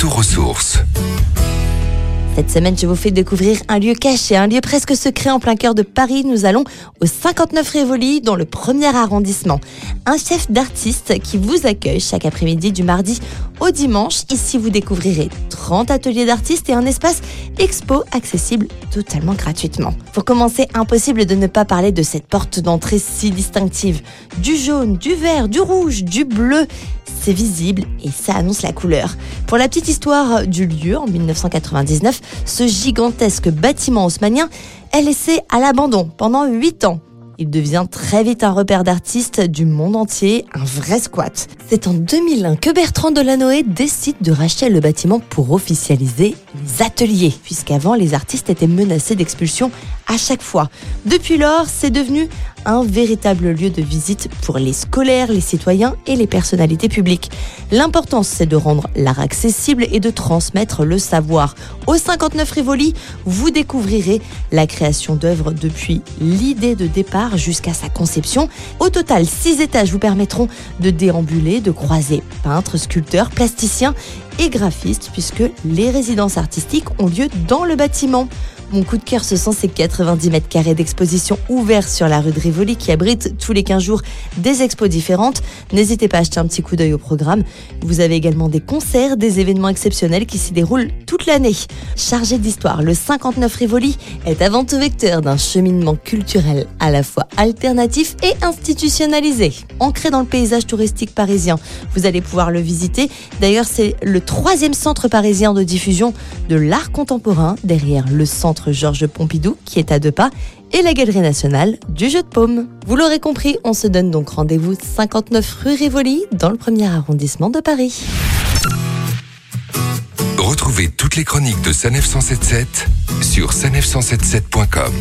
Retour aux sources. Cette semaine, je vous fais découvrir un lieu caché, un lieu presque secret en plein cœur de Paris. Nous allons au 59 Rivoli, dans le premier arrondissement. Un chef d'artiste qui vous accueille chaque après-midi du mardi au dimanche. Ici, vous découvrirez 30 ateliers d'artistes et un espace expo accessible totalement gratuitement. Pour commencer, impossible de ne pas parler de cette porte d'entrée si distinctive. Du jaune, du vert, du rouge, du bleu c'est visible et ça annonce la couleur. Pour la petite histoire du lieu, en 1999, ce gigantesque bâtiment haussmanien est laissé à l'abandon pendant 8 ans. Il devient très vite un repère d'artistes du monde entier, un vrai squat. C'est en 2001 que Bertrand Delanoë décide de racheter le bâtiment pour officialiser les ateliers, puisqu'avant les artistes étaient menacés d'expulsion à chaque fois. Depuis lors, c'est devenu un véritable lieu de visite pour les scolaires, les citoyens et les personnalités publiques. L'important, c'est de rendre l'art accessible et de transmettre le savoir. Au 59 Rivoli, vous découvrirez la création d'œuvres depuis l'idée de départ jusqu'à sa conception. Au total, six étages vous permettront de déambuler, de croiser peintres, sculpteurs, plasticiens et graphistes, puisque les résidences artistiques ont lieu dans le bâtiment. Mon coup de cœur, ce sont ces 90 mètres carrés d'exposition ouverts sur la rue de Rivoli qui abritent tous les 15 jours des expos différentes. N'hésitez pas à jeter un petit coup d'œil au programme. Vous avez également des concerts, des événements exceptionnels qui s'y déroulent toute l'année. Chargé d'histoire, le 59 Rivoli est avant tout vecteur d'un cheminement culturel à la fois alternatif et institutionnalisé. Ancré dans le paysage touristique parisien, vous allez pouvoir le visiter. D'ailleurs, c'est le troisième centre parisien de diffusion de l'art contemporain derrière le Georges Pompidou, qui est à deux pas, et la Galerie nationale du jeu de paume. Vous l'aurez compris, on se donne donc rendez-vous 59 rue Rivoli, dans le premier arrondissement de Paris. Retrouvez toutes les chroniques de Sanef 177 sur sanef177.com.